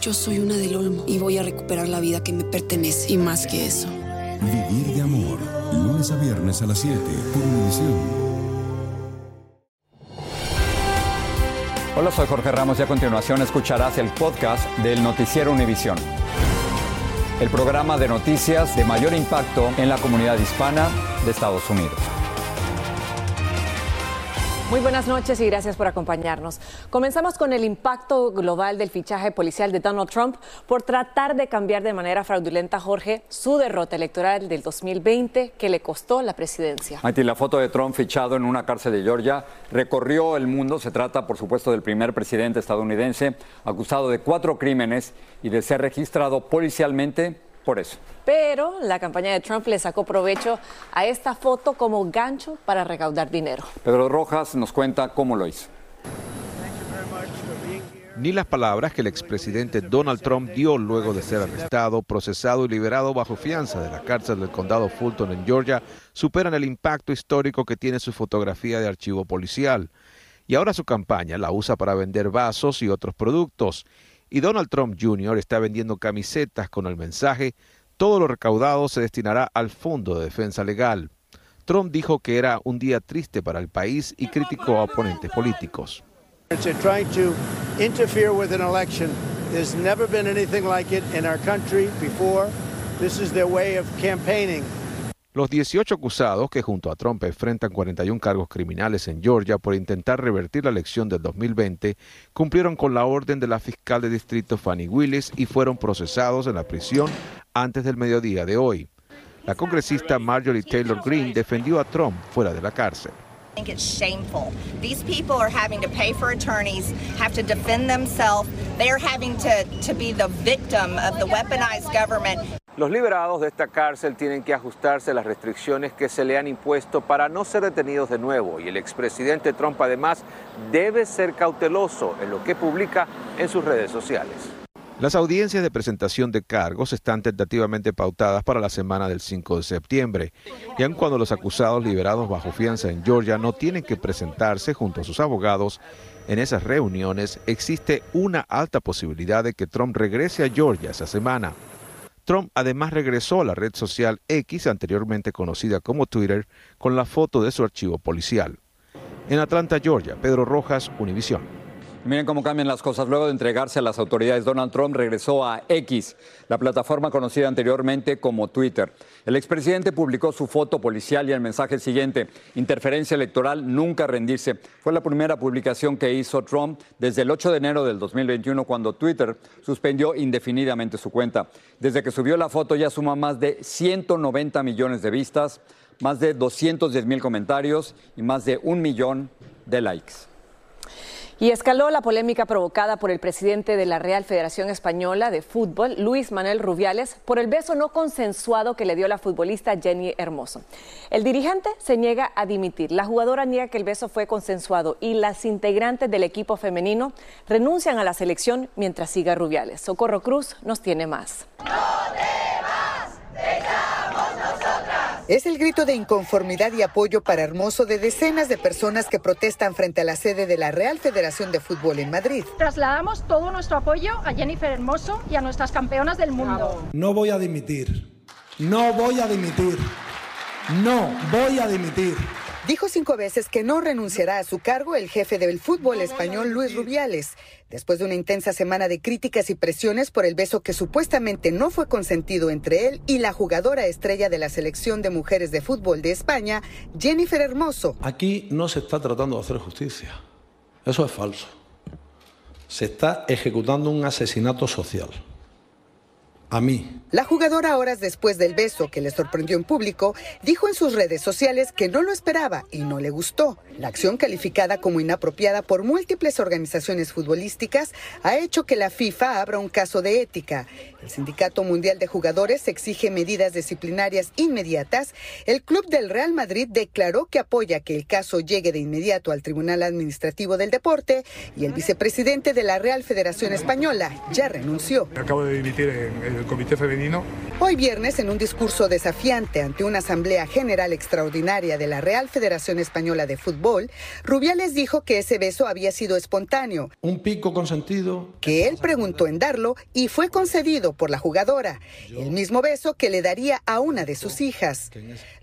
Yo soy una del Olmo y voy a recuperar la vida que me pertenece y más que eso. Vivir de amor. Lunes a viernes a las 7 por Univisión. Hola, soy Jorge Ramos y a continuación escucharás el podcast del Noticiero Univisión. El programa de noticias de mayor impacto en la comunidad hispana de Estados Unidos. Muy buenas noches y gracias por acompañarnos. Comenzamos con el impacto global del fichaje policial de Donald Trump por tratar de cambiar de manera fraudulenta, Jorge, su derrota electoral del 2020 que le costó la presidencia. Maiti, la foto de Trump fichado en una cárcel de Georgia recorrió el mundo. Se trata, por supuesto, del primer presidente estadounidense acusado de cuatro crímenes y de ser registrado policialmente por eso. Pero la campaña de Trump le sacó provecho a esta foto como gancho para recaudar dinero. Pedro Rojas nos cuenta cómo lo hizo. Ni las palabras que el expresidente Donald Trump dio luego de ser arrestado, procesado y liberado bajo fianza de la cárcel del condado Fulton en Georgia superan el impacto histórico que tiene su fotografía de archivo policial. Y ahora su campaña la usa para vender vasos y otros productos. Y Donald Trump Jr. está vendiendo camisetas con el mensaje, todo lo recaudado se destinará al Fondo de Defensa Legal. Trump dijo que era un día triste para el país y criticó a oponentes políticos. This is their way of campaigning. Los 18 acusados que junto a Trump enfrentan 41 cargos criminales en Georgia por intentar revertir la elección del 2020 cumplieron con la orden de la fiscal de distrito Fanny Willis y fueron procesados en la prisión antes del mediodía de hoy. La congresista Marjorie Taylor Greene defendió a Trump fuera de la cárcel. These people are having to pay for attorneys, have to defend themselves. They're having to be the victim of the weaponized government. Los liberados de esta cárcel tienen que ajustarse a las restricciones que se le han impuesto para no ser detenidos de nuevo y el expresidente Trump además debe ser cauteloso en lo que publica en sus redes sociales. Las audiencias de presentación de cargos están tentativamente pautadas para la semana del 5 de septiembre, y aun cuando los acusados liberados bajo fianza en Georgia no tienen que presentarse junto a sus abogados, en esas reuniones existe una alta posibilidad de que Trump regrese a Georgia esa semana. Trump además regresó a la red social X, anteriormente conocida como Twitter, con la foto de su archivo policial. En Atlanta, Georgia, Pedro Rojas, Univisión. Miren cómo cambian las cosas. Luego de entregarse a las autoridades, Donald Trump regresó a X, la plataforma conocida anteriormente como Twitter. El expresidente publicó su foto policial y el mensaje siguiente, interferencia electoral, nunca rendirse. Fue la primera publicación que hizo Trump desde el 8 de enero del 2021, cuando Twitter suspendió indefinidamente su cuenta. Desde que subió la foto ya suma más de 190 millones de vistas, más de 210 mil comentarios y más de un millón de likes. Y escaló la polémica provocada por el presidente de la Real Federación Española de Fútbol, Luis Manuel Rubiales, por el beso no consensuado que le dio la futbolista Jenny Hermoso. El dirigente se niega a dimitir, la jugadora niega que el beso fue consensuado y las integrantes del equipo femenino renuncian a la selección mientras siga Rubiales. Socorro Cruz nos tiene más. Es el grito de inconformidad y apoyo para Hermoso de decenas de personas que protestan frente a la sede de la Real Federación de Fútbol en Madrid. Trasladamos todo nuestro apoyo a Jennifer Hermoso y a nuestras campeonas del mundo. No voy a dimitir. No voy a dimitir. No voy a dimitir. Dijo cinco veces que no renunciará a su cargo el jefe del fútbol español Luis Rubiales, después de una intensa semana de críticas y presiones por el beso que supuestamente no fue consentido entre él y la jugadora estrella de la selección de mujeres de fútbol de España, Jennifer Hermoso. Aquí no se está tratando de hacer justicia. Eso es falso. Se está ejecutando un asesinato social. A mí. La jugadora, horas después del beso que le sorprendió en público, dijo en sus redes sociales que no lo esperaba y no le gustó. La acción calificada como inapropiada por múltiples organizaciones futbolísticas ha hecho que la FIFA abra un caso de ética. El Sindicato Mundial de Jugadores exige medidas disciplinarias inmediatas. El club del Real Madrid declaró que apoya que el caso llegue de inmediato al Tribunal Administrativo del Deporte y el vicepresidente de la Real Federación Española ya renunció. Acabo de dimitir en el Comité Femenino Hoy viernes, en un discurso desafiante ante una Asamblea General Extraordinaria de la Real Federación Española de Fútbol, Rubiales dijo que ese beso había sido espontáneo. Un pico consentido. Que él preguntó en darlo y fue concedido por la jugadora. El mismo beso que le daría a una de sus hijas.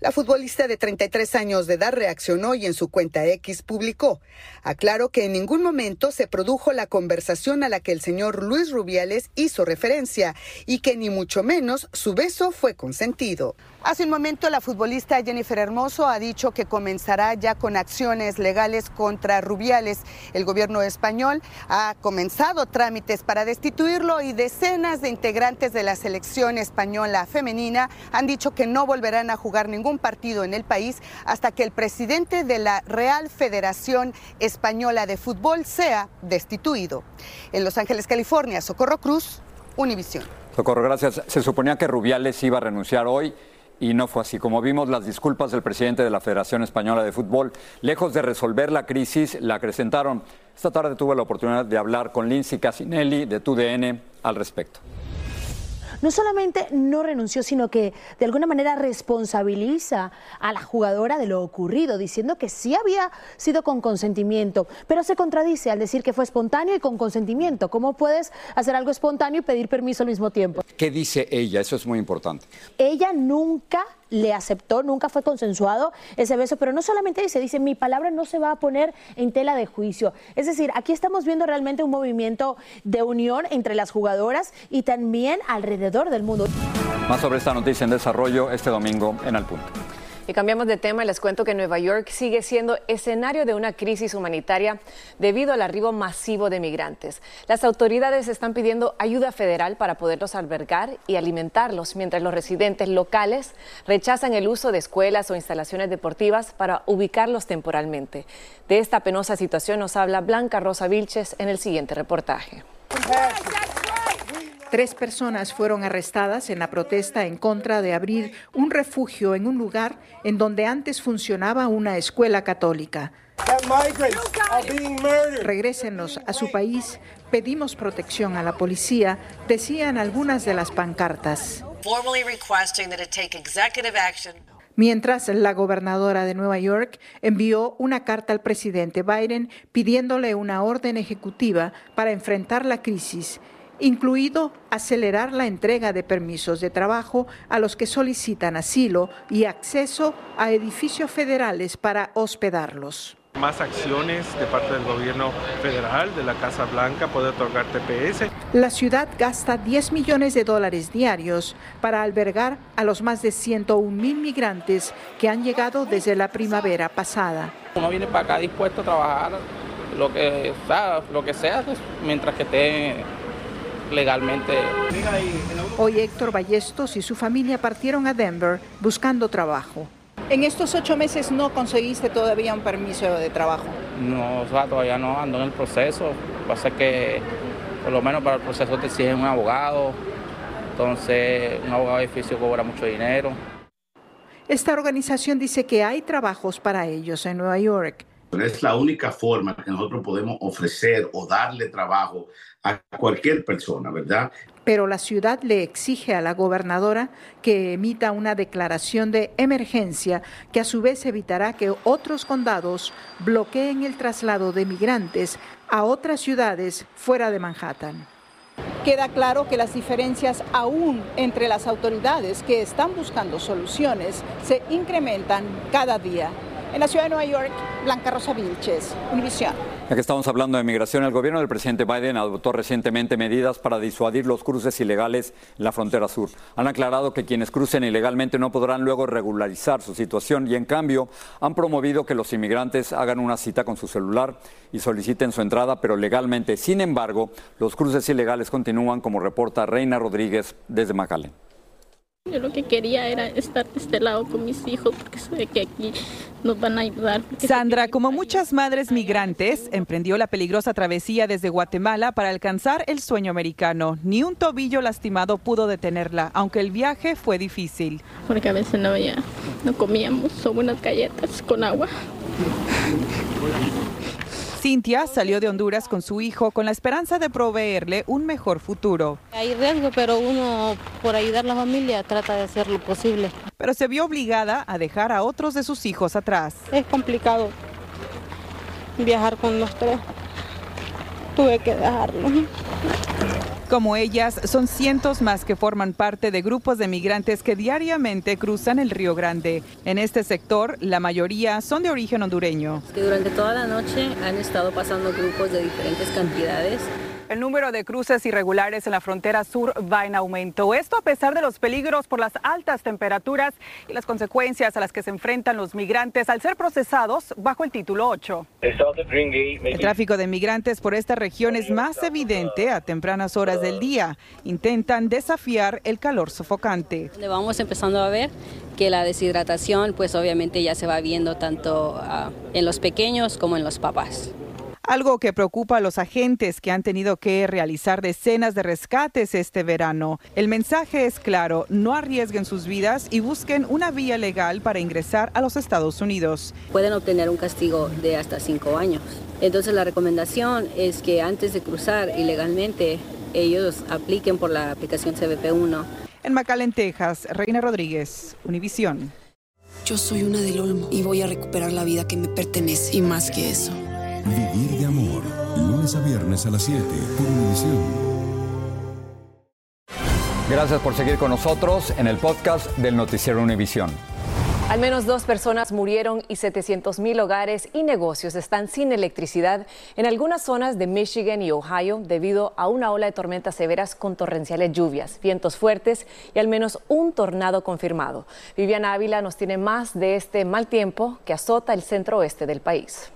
La futbolista de 33 años de edad reaccionó y en su cuenta X publicó. Aclaró que en ningún momento se produjo la conversación a la que el señor Luis Rubiales hizo referencia y que ni mucho menos su beso fue consentido. Hace un momento la futbolista Jennifer Hermoso ha dicho que comenzará ya con acciones legales contra Rubiales. El gobierno español ha comenzado trámites para destituirlo y decenas de integrantes de la selección española femenina han dicho que no volverán a jugar ningún partido en el país hasta que el presidente de la Real Federación Española de Fútbol sea destituido. En Los Ángeles, California, Socorro Cruz, Univisión. Socorro, gracias. Se suponía que Rubiales iba a renunciar hoy y no fue así. Como vimos, las disculpas del presidente de la Federación Española de Fútbol, lejos de resolver la crisis, la acrecentaron. Esta tarde tuve la oportunidad de hablar con Lindsay Casinelli de TUDN al respecto no solamente no renunció, sino que de alguna manera responsabiliza a la jugadora de lo ocurrido, diciendo que sí había sido con consentimiento, pero se contradice al decir que fue espontáneo y con consentimiento. ¿Cómo puedes hacer algo espontáneo y pedir permiso al mismo tiempo? ¿Qué dice ella? Eso es muy importante. Ella nunca le aceptó, nunca fue consensuado ese beso, pero no solamente dice, dice, mi palabra no se va a poner en tela de juicio. Es decir, aquí estamos viendo realmente un movimiento de unión entre las jugadoras y también alrededor del mundo. Más sobre esta noticia en desarrollo este domingo en Al Punto. Y cambiamos de tema y les cuento que Nueva York sigue siendo escenario de una crisis humanitaria debido al arribo masivo de migrantes. Las autoridades están pidiendo ayuda federal para poderlos albergar y alimentarlos, mientras los residentes locales rechazan el uso de escuelas o instalaciones deportivas para ubicarlos temporalmente. De esta penosa situación nos habla Blanca Rosa Vilches en el siguiente reportaje. Tres personas fueron arrestadas en la protesta en contra de abrir un refugio en un lugar en donde antes funcionaba una escuela católica. Regrésenos a su país, pedimos protección a la policía, decían algunas de las pancartas. Mientras la gobernadora de Nueva York envió una carta al presidente Biden pidiéndole una orden ejecutiva para enfrentar la crisis incluido acelerar la entrega de permisos de trabajo a los que solicitan asilo y acceso a edificios federales para hospedarlos. Más acciones de parte del gobierno federal, de la Casa Blanca, poder otorgar TPS. La ciudad gasta 10 millones de dólares diarios para albergar a los más de 101 mil migrantes que han llegado desde la primavera pasada. Uno viene para acá dispuesto a trabajar lo que, sea, lo que sea, pues, mientras que esté legalmente. Hoy Héctor Ballestos y su familia partieron a Denver buscando trabajo. En estos ocho meses no conseguiste todavía un permiso de trabajo. No, todavía no, ando en el proceso. Pasa que por lo menos para el proceso te exigen un abogado, entonces un abogado de cobra mucho dinero. Esta organización dice que hay trabajos para ellos en Nueva York. Es la única forma que nosotros podemos ofrecer o darle trabajo a cualquier persona, ¿verdad? Pero la ciudad le exige a la gobernadora que emita una declaración de emergencia que a su vez evitará que otros condados bloqueen el traslado de migrantes a otras ciudades fuera de Manhattan. Queda claro que las diferencias aún entre las autoridades que están buscando soluciones se incrementan cada día. En la ciudad de Nueva York, Blanca Rosa Vilches, Univisión. Ya que estamos hablando de migración, el gobierno del presidente Biden adoptó recientemente medidas para disuadir los cruces ilegales en la frontera sur. Han aclarado que quienes crucen ilegalmente no podrán luego regularizar su situación y en cambio han promovido que los inmigrantes hagan una cita con su celular y soliciten su entrada, pero legalmente. Sin embargo, los cruces ilegales continúan, como reporta Reina Rodríguez desde McAllen. Yo lo que quería era estar de este lado con mis hijos porque sé que aquí nos van a ayudar. Sandra, como muchas madres migrantes, emprendió la peligrosa travesía desde Guatemala para alcanzar el sueño americano. Ni un tobillo lastimado pudo detenerla, aunque el viaje fue difícil. Porque a veces no había, no comíamos, solo unas galletas con agua. Cintia salió de Honduras con su hijo con la esperanza de proveerle un mejor futuro. Hay riesgo, pero uno por ayudar a la familia trata de hacer lo posible. Pero se vio obligada a dejar a otros de sus hijos atrás. Es complicado viajar con los tres. Tuve que dejarlo. Como ellas, son cientos más que forman parte de grupos de migrantes que diariamente cruzan el Río Grande. En este sector, la mayoría son de origen hondureño. durante toda la noche han estado pasando grupos de diferentes cantidades el número de cruces irregulares en la frontera sur va en aumento. Esto a pesar de los peligros por las altas temperaturas y las consecuencias a las que se enfrentan los migrantes al ser procesados bajo el título 8. El tráfico de migrantes por esta región es más evidente a tempranas horas del día. Intentan desafiar el calor sofocante. Vamos empezando a ver que la deshidratación pues obviamente ya se va viendo tanto ah, en los pequeños como en los papás algo que preocupa a los agentes que han tenido que realizar decenas de rescates este verano. El mensaje es claro, no arriesguen sus vidas y busquen una vía legal para ingresar a los Estados Unidos. Pueden obtener un castigo de hasta cinco años. Entonces la recomendación es que antes de cruzar ilegalmente, ellos apliquen por la aplicación CBP1. En McAllen, Texas, Reina Rodríguez, Univisión. Yo soy una del Olmo y voy a recuperar la vida que me pertenece y más que eso. Vivir de amor. Lunes a viernes a las 7 por Univisión. Gracias por seguir con nosotros en el podcast del Noticiero Univisión. Al menos dos personas murieron y 700 mil hogares y negocios están sin electricidad en algunas zonas de Michigan y Ohio debido a una ola de tormentas severas con torrenciales lluvias, vientos fuertes y al menos un tornado confirmado. Viviana Ávila nos tiene más de este mal tiempo que azota el centro oeste del país.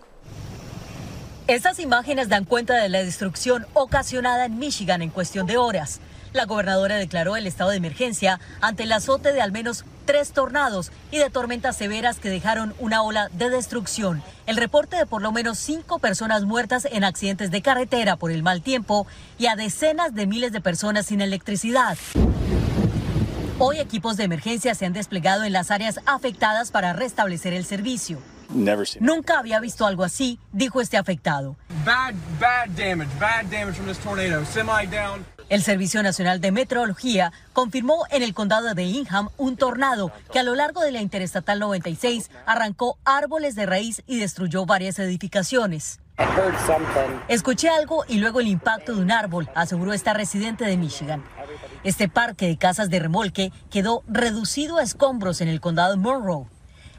Estas imágenes dan cuenta de la destrucción ocasionada en Michigan en cuestión de horas. La gobernadora declaró el estado de emergencia ante el azote de al menos tres tornados y de tormentas severas que dejaron una ola de destrucción. El reporte de por lo menos cinco personas muertas en accidentes de carretera por el mal tiempo y a decenas de miles de personas sin electricidad. Hoy equipos de emergencia se han desplegado en las áreas afectadas para restablecer el servicio. Nunca había visto algo así, dijo este afectado. El Servicio Nacional de Meteorología confirmó en el condado de Ingham un tornado que a lo largo de la Interestatal 96 arrancó árboles de raíz y destruyó varias edificaciones. Escuché algo y luego el impacto de un árbol, aseguró esta residente de Michigan. Este parque de casas de remolque quedó reducido a escombros en el condado de Monroe.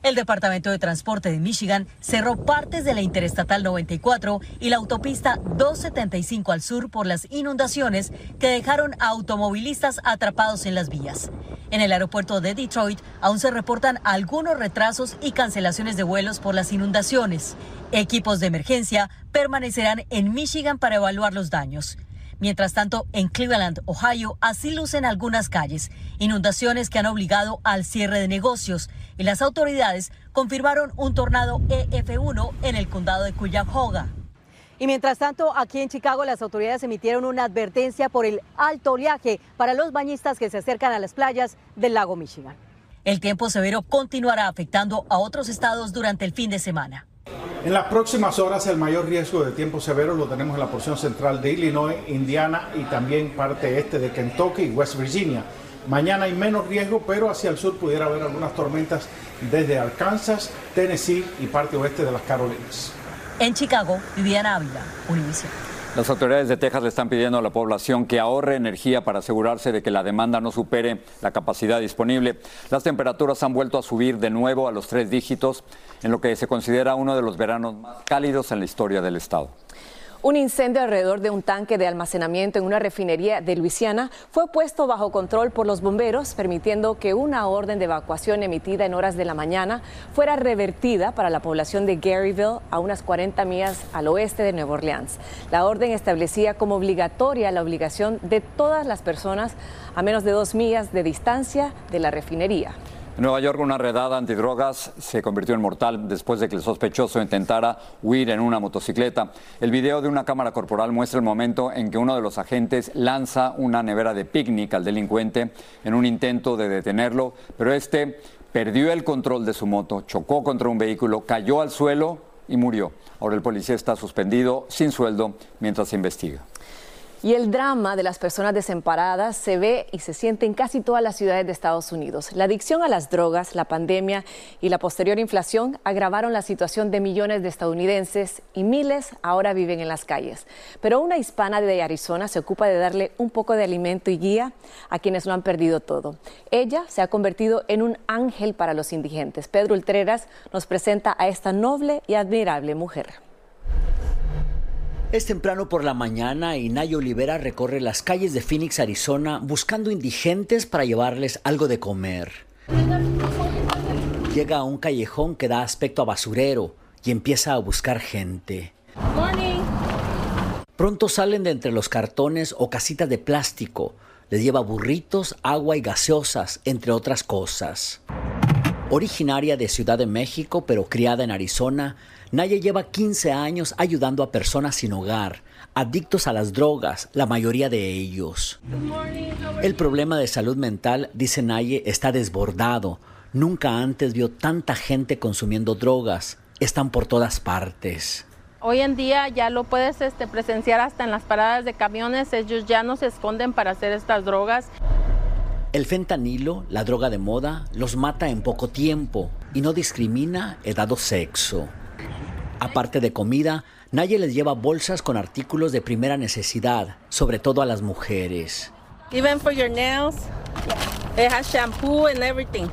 El Departamento de Transporte de Michigan cerró partes de la Interestatal 94 y la autopista 275 al sur por las inundaciones que dejaron a automovilistas atrapados en las vías. En el aeropuerto de Detroit aún se reportan algunos retrasos y cancelaciones de vuelos por las inundaciones. Equipos de emergencia permanecerán en Michigan para evaluar los daños. Mientras tanto, en Cleveland, Ohio, así lucen algunas calles, inundaciones que han obligado al cierre de negocios y las autoridades confirmaron un tornado EF1 en el condado de Cuyahoga. Y mientras tanto, aquí en Chicago las autoridades emitieron una advertencia por el alto oleaje para los bañistas que se acercan a las playas del lago Michigan. El tiempo severo continuará afectando a otros estados durante el fin de semana. En las próximas horas el mayor riesgo de tiempo severo lo tenemos en la porción central de Illinois, Indiana y también parte este de Kentucky y West Virginia. Mañana hay menos riesgo, pero hacia el sur pudiera haber algunas tormentas desde Arkansas, Tennessee y parte oeste de las Carolinas. En Chicago, Viviana Ávila, Univision. Las autoridades de Texas le están pidiendo a la población que ahorre energía para asegurarse de que la demanda no supere la capacidad disponible. Las temperaturas han vuelto a subir de nuevo a los tres dígitos, en lo que se considera uno de los veranos más cálidos en la historia del estado. Un incendio alrededor de un tanque de almacenamiento en una refinería de Luisiana fue puesto bajo control por los bomberos, permitiendo que una orden de evacuación emitida en horas de la mañana fuera revertida para la población de Garyville, a unas 40 millas al oeste de Nueva Orleans. La orden establecía como obligatoria la obligación de todas las personas a menos de dos millas de distancia de la refinería. En Nueva York, una redada antidrogas se convirtió en mortal después de que el sospechoso intentara huir en una motocicleta. El video de una cámara corporal muestra el momento en que uno de los agentes lanza una nevera de picnic al delincuente en un intento de detenerlo, pero este perdió el control de su moto, chocó contra un vehículo, cayó al suelo y murió. Ahora el policía está suspendido sin sueldo mientras se investiga. Y el drama de las personas desamparadas se ve y se siente en casi todas las ciudades de Estados Unidos. La adicción a las drogas, la pandemia y la posterior inflación agravaron la situación de millones de estadounidenses y miles ahora viven en las calles. Pero una hispana de Arizona se ocupa de darle un poco de alimento y guía a quienes lo han perdido todo. Ella se ha convertido en un ángel para los indigentes. Pedro Ultreras nos presenta a esta noble y admirable mujer. Es temprano por la mañana y Nayo Olivera recorre las calles de Phoenix, Arizona, buscando indigentes para llevarles algo de comer. Llega a un callejón que da aspecto a basurero y empieza a buscar gente. Pronto salen de entre los cartones o casitas de plástico. Les lleva burritos, agua y gaseosas, entre otras cosas. Originaria de Ciudad de México, pero criada en Arizona, Naya lleva 15 años ayudando a personas sin hogar, adictos a las drogas, la mayoría de ellos. El problema de salud mental, dice Naye, está desbordado. Nunca antes vio tanta gente consumiendo drogas. Están por todas partes. Hoy en día ya lo puedes este, presenciar hasta en las paradas de camiones. Ellos ya no se esconden para hacer estas drogas. El fentanilo, la droga de moda, los mata en poco tiempo y no discrimina edad o sexo. Aparte de comida, Naye les lleva bolsas con artículos de primera necesidad, sobre todo a las mujeres. Even for your nails, it has shampoo and everything.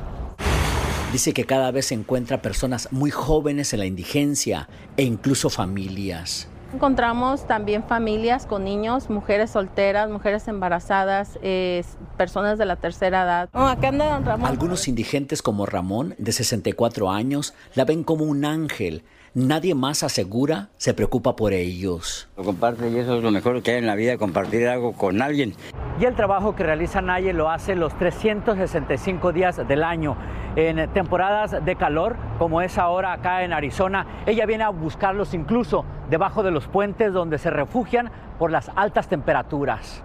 Dice que cada vez se encuentra personas muy jóvenes en la indigencia e incluso familias. Encontramos también familias con niños, mujeres solteras, mujeres embarazadas, eh, personas de la tercera edad. Oh, acá anda Ramón. Algunos indigentes como Ramón, de 64 años, la ven como un ángel Nadie más asegura se preocupa por ellos. Lo comparte y eso es lo mejor que hay en la vida, compartir algo con alguien. Y el trabajo que realiza Naye lo hace los 365 días del año. En temporadas de calor, como es ahora acá en Arizona, ella viene a buscarlos incluso debajo de los puentes donde se refugian por las altas temperaturas.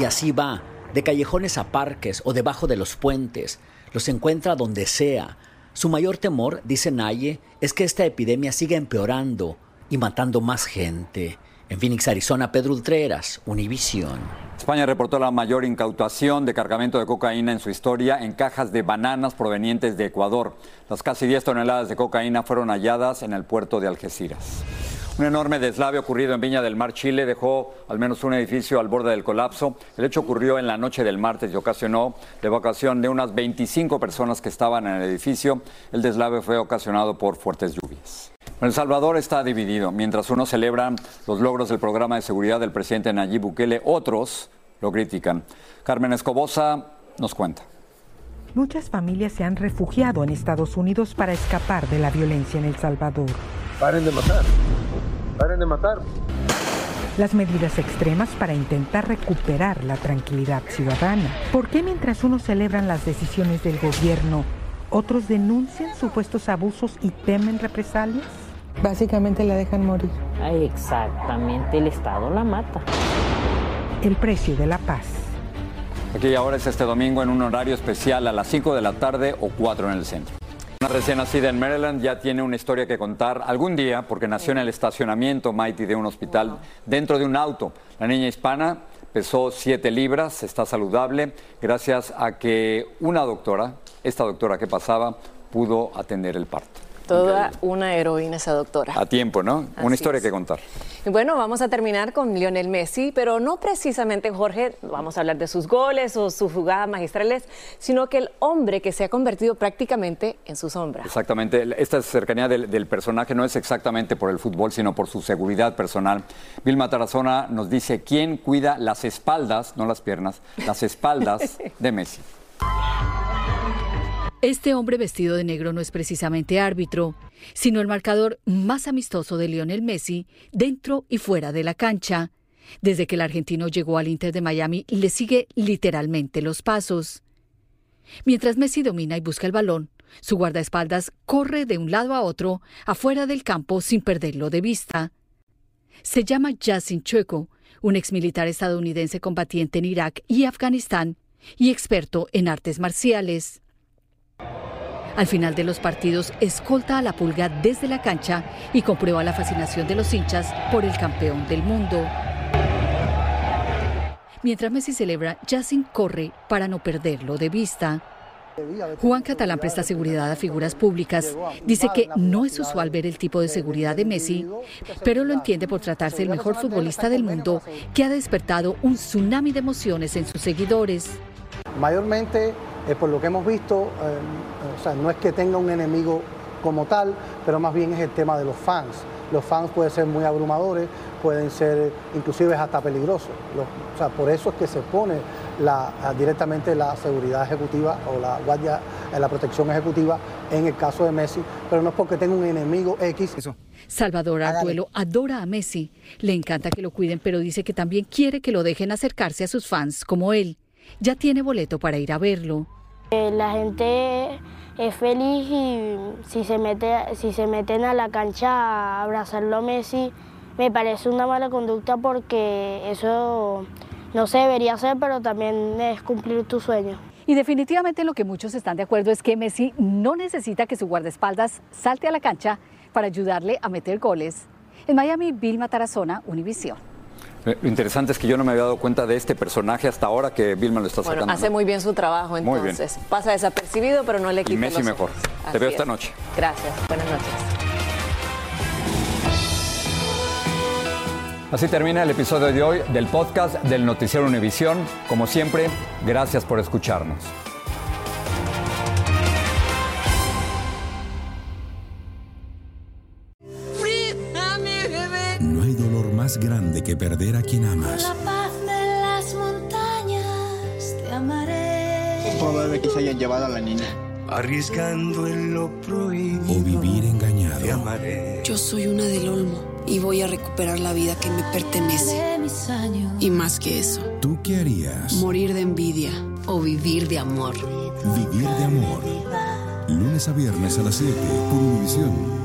Y así va, de callejones a parques o debajo de los puentes. Los encuentra donde sea su mayor temor, dice Naye, es que esta epidemia siga empeorando y matando más gente. En Phoenix, Arizona, Pedro Ultreras, Univisión. España reportó la mayor incautación de cargamento de cocaína en su historia en cajas de bananas provenientes de Ecuador. Las casi 10 toneladas de cocaína fueron halladas en el puerto de Algeciras. Un enorme deslave ocurrido en Viña del Mar, Chile, dejó al menos un edificio al borde del colapso. El hecho ocurrió en la noche del martes y ocasionó la evacuación de unas 25 personas que estaban en el edificio. El deslave fue ocasionado por fuertes lluvias. El Salvador está dividido. Mientras unos celebran los logros del programa de seguridad del presidente Nayib Bukele, otros lo critican. Carmen Escobosa nos cuenta. Muchas familias se han refugiado en Estados Unidos para escapar de la violencia en El Salvador. Paren de matar. Paren de matar. Las medidas extremas para intentar recuperar la tranquilidad ciudadana. ¿Por qué mientras unos celebran las decisiones del gobierno, otros denuncian supuestos abusos y temen represalias? Básicamente la dejan morir. Ay, exactamente, el Estado la mata. El precio de la paz. Aquí y ahora es este domingo en un horario especial a las 5 de la tarde o 4 en el centro. Una recién nacida en Maryland ya tiene una historia que contar algún día porque nació en el estacionamiento Mighty de un hospital dentro de un auto. La niña hispana pesó 7 libras, está saludable gracias a que una doctora, esta doctora que pasaba, pudo atender el parto. Toda una heroína esa doctora. A tiempo, ¿no? una historia que contar. Y bueno, vamos a terminar con Lionel Messi, pero no precisamente, Jorge, vamos a hablar de sus goles o sus jugadas magistrales, sino que el hombre que se ha convertido prácticamente en su sombra. Exactamente. Esta cercanía del, del personaje no es exactamente por el fútbol, sino por su seguridad personal. Vilma Tarazona nos dice quién cuida las espaldas, no las piernas, las espaldas de Messi. Este hombre vestido de negro no es precisamente árbitro, sino el marcador más amistoso de Lionel Messi dentro y fuera de la cancha. Desde que el argentino llegó al Inter de Miami, le sigue literalmente los pasos. Mientras Messi domina y busca el balón, su guardaespaldas corre de un lado a otro, afuera del campo, sin perderlo de vista. Se llama Yassin Chueco, un exmilitar estadounidense combatiente en Irak y Afganistán y experto en artes marciales. Al final de los partidos, escolta a la pulga desde la cancha y comprueba la fascinación de los hinchas por el campeón del mundo. Mientras Messi celebra, Yassin corre para no perderlo de vista. Juan Catalán presta seguridad a figuras públicas. Dice que no es usual ver el tipo de seguridad de Messi, pero lo entiende por tratarse del mejor futbolista del mundo que ha despertado un tsunami de emociones en sus seguidores. Mayormente, eh, por lo que hemos visto, eh, o sea, no es que tenga un enemigo como tal, pero más bien es el tema de los fans. Los fans pueden ser muy abrumadores, pueden ser inclusive hasta peligrosos. Los- o sea, por eso es que se pone la, directamente la seguridad ejecutiva o la guardia, eh, la protección ejecutiva en el caso de Messi, pero no es porque tenga un enemigo X. Salvador Artuelo adora a Messi, le encanta que lo cuiden, pero dice que también quiere que lo dejen acercarse a sus fans como él. Ya tiene boleto para ir a verlo. Eh, La gente es feliz y si se, mete, si se meten a la cancha a abrazarlo a Messi, me parece una mala conducta porque eso no se debería hacer, pero también es cumplir tu sueño. Y definitivamente lo que muchos están de acuerdo es que Messi no necesita que su guardaespaldas salte a la cancha para ayudarle a meter goles. En Miami, Vilma Tarazona, Univisión. Eh, Lo interesante es que yo no me había dado cuenta de este personaje hasta ahora que Vilma lo está Bueno, sacando. hace muy bien su trabajo, Muy bien. entonces. Pasa desapercibido, pero no le Y quita Messi los mejor. Te veo esta es. noche. Gracias. Buenas noches. Así termina el episodio de hoy del podcast del Noticiero Univisión. Como siempre, gracias por escucharnos. Más grande que perder a quien amas. paz de las montañas te amaré. Probable que se hayan llevado a la niña. Arriesgando en lo prohibido. O vivir engañado. Yo soy una del Olmo y voy a recuperar la vida que me pertenece. Y más que eso, ¿Tú qué harías? morir de envidia o vivir de amor. Vivir de amor. Lunes a viernes a las 7 por Univisión.